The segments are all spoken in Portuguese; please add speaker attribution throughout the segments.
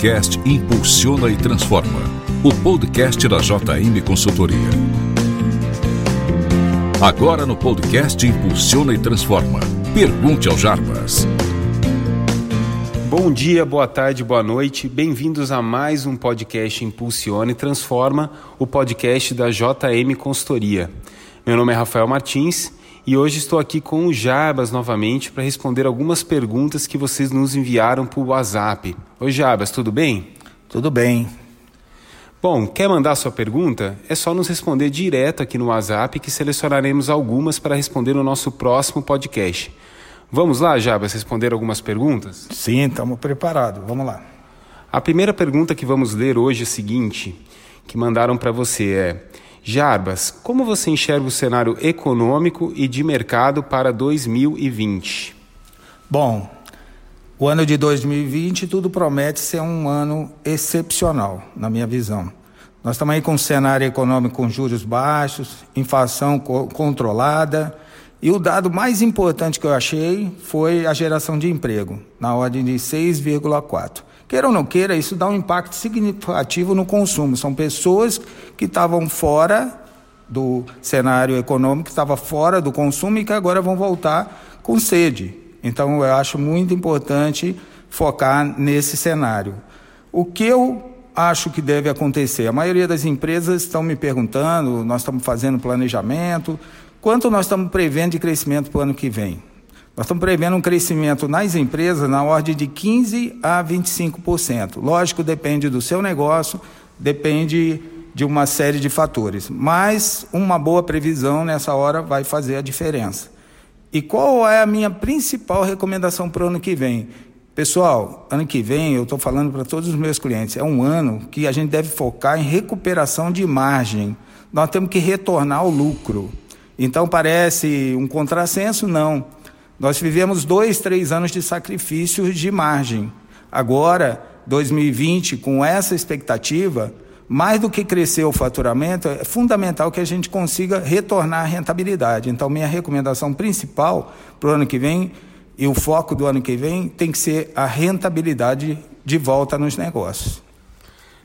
Speaker 1: podcast Impulsiona e Transforma, o podcast da JM Consultoria. Agora no podcast Impulsiona e Transforma. Pergunte ao Jarbas.
Speaker 2: Bom dia, boa tarde, boa noite. Bem-vindos a mais um podcast Impulsiona e Transforma, o podcast da JM Consultoria. Meu nome é Rafael Martins e hoje estou aqui com o Jabas novamente para responder algumas perguntas que vocês nos enviaram por WhatsApp. Oi, Jabas, tudo bem?
Speaker 3: Tudo bem.
Speaker 2: Bom, quer mandar sua pergunta? É só nos responder direto aqui no WhatsApp que selecionaremos algumas para responder no nosso próximo podcast. Vamos lá, Jabas, responder algumas perguntas?
Speaker 3: Sim, estamos preparados. Vamos lá.
Speaker 2: A primeira pergunta que vamos ler hoje é a seguinte, que mandaram para você é: Jarbas, como você enxerga o cenário econômico e de mercado para 2020?
Speaker 3: Bom, o ano de 2020 tudo promete ser um ano excepcional, na minha visão. Nós estamos aí com um cenário econômico com juros baixos, inflação co controlada, e o dado mais importante que eu achei foi a geração de emprego, na ordem de 6,4. Queira ou não queira, isso dá um impacto significativo no consumo. São pessoas que estavam fora do cenário econômico, que estavam fora do consumo e que agora vão voltar com sede. Então, eu acho muito importante focar nesse cenário. O que eu acho que deve acontecer? A maioria das empresas estão me perguntando, nós estamos fazendo planejamento, quanto nós estamos prevendo de crescimento para o ano que vem? Nós estamos prevendo um crescimento nas empresas na ordem de 15% a 25%. Lógico, depende do seu negócio, depende de uma série de fatores, mas uma boa previsão nessa hora vai fazer a diferença. E qual é a minha principal recomendação para o ano que vem? Pessoal, ano que vem eu estou falando para todos os meus clientes, é um ano que a gente deve focar em recuperação de margem. Nós temos que retornar ao lucro. Então parece um contrassenso? Não. Nós vivemos dois, três anos de sacrifícios de margem. Agora, 2020, com essa expectativa, mais do que crescer o faturamento, é fundamental que a gente consiga retornar à rentabilidade. Então, minha recomendação principal para o ano que vem e o foco do ano que vem tem que ser a rentabilidade de volta nos negócios.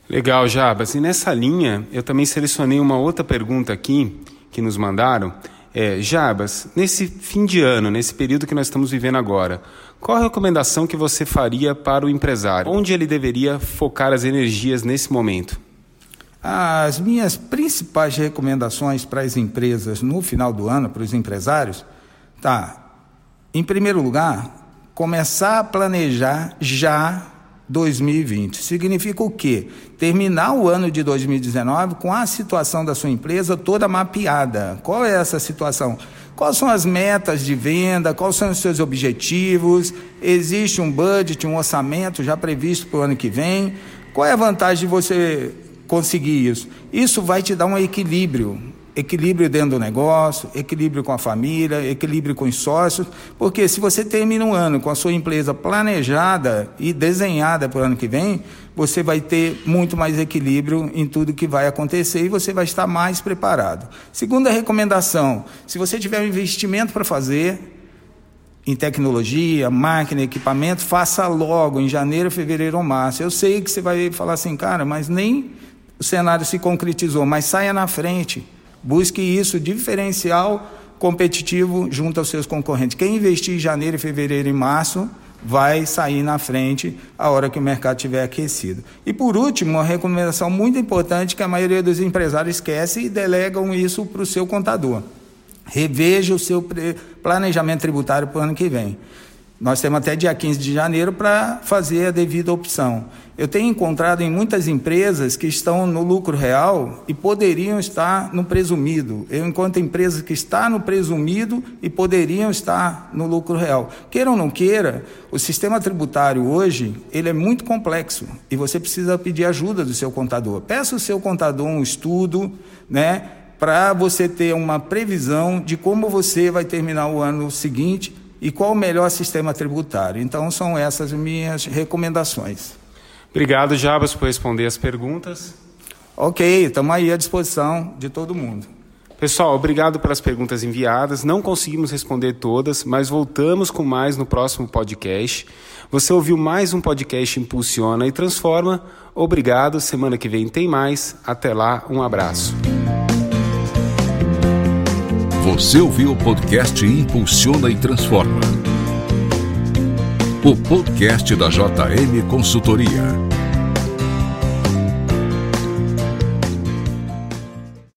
Speaker 2: Legal, Jabas. E nessa linha, eu também selecionei uma outra pergunta aqui que nos mandaram é, Jabas, nesse fim de ano, nesse período que nós estamos vivendo agora, qual a recomendação que você faria para o empresário? Onde ele deveria focar as energias nesse momento?
Speaker 3: As minhas principais recomendações para as empresas no final do ano, para os empresários, tá. Em primeiro lugar, começar a planejar já 2020. Significa o quê? Terminar o ano de 2019 com a situação da sua empresa toda mapeada. Qual é essa situação? Quais são as metas de venda? Quais são os seus objetivos? Existe um budget, um orçamento já previsto para o ano que vem? Qual é a vantagem de você conseguir isso? Isso vai te dar um equilíbrio equilíbrio dentro do negócio, equilíbrio com a família, equilíbrio com os sócios, porque se você termina um ano com a sua empresa planejada e desenhada para o ano que vem, você vai ter muito mais equilíbrio em tudo que vai acontecer e você vai estar mais preparado. Segunda recomendação: se você tiver um investimento para fazer, em tecnologia, máquina, equipamento, faça logo, em janeiro, fevereiro ou março. Eu sei que você vai falar assim, cara, mas nem o cenário se concretizou, mas saia na frente. Busque isso, diferencial competitivo junto aos seus concorrentes. Quem investir em janeiro, fevereiro e março vai sair na frente a hora que o mercado estiver aquecido. E por último, uma recomendação muito importante que a maioria dos empresários esquece e delegam isso para o seu contador. Reveja o seu planejamento tributário para o ano que vem. Nós temos até dia 15 de janeiro para fazer a devida opção. Eu tenho encontrado em muitas empresas que estão no lucro real e poderiam estar no presumido. Eu encontro empresas que estão no presumido e poderiam estar no lucro real. Queira ou não queira, o sistema tributário hoje ele é muito complexo e você precisa pedir ajuda do seu contador. Peça o seu contador um estudo, né, para você ter uma previsão de como você vai terminar o ano seguinte e qual o melhor sistema tributário. Então são essas minhas recomendações.
Speaker 2: Obrigado, Jabas, por responder as perguntas.
Speaker 3: Ok, estamos aí à disposição de todo mundo.
Speaker 2: Pessoal, obrigado pelas perguntas enviadas. Não conseguimos responder todas, mas voltamos com mais no próximo podcast. Você ouviu mais um podcast Impulsiona e Transforma. Obrigado. Semana que vem tem mais. Até lá, um abraço.
Speaker 1: Você ouviu o podcast Impulsiona e Transforma. O podcast da JM Consultoria.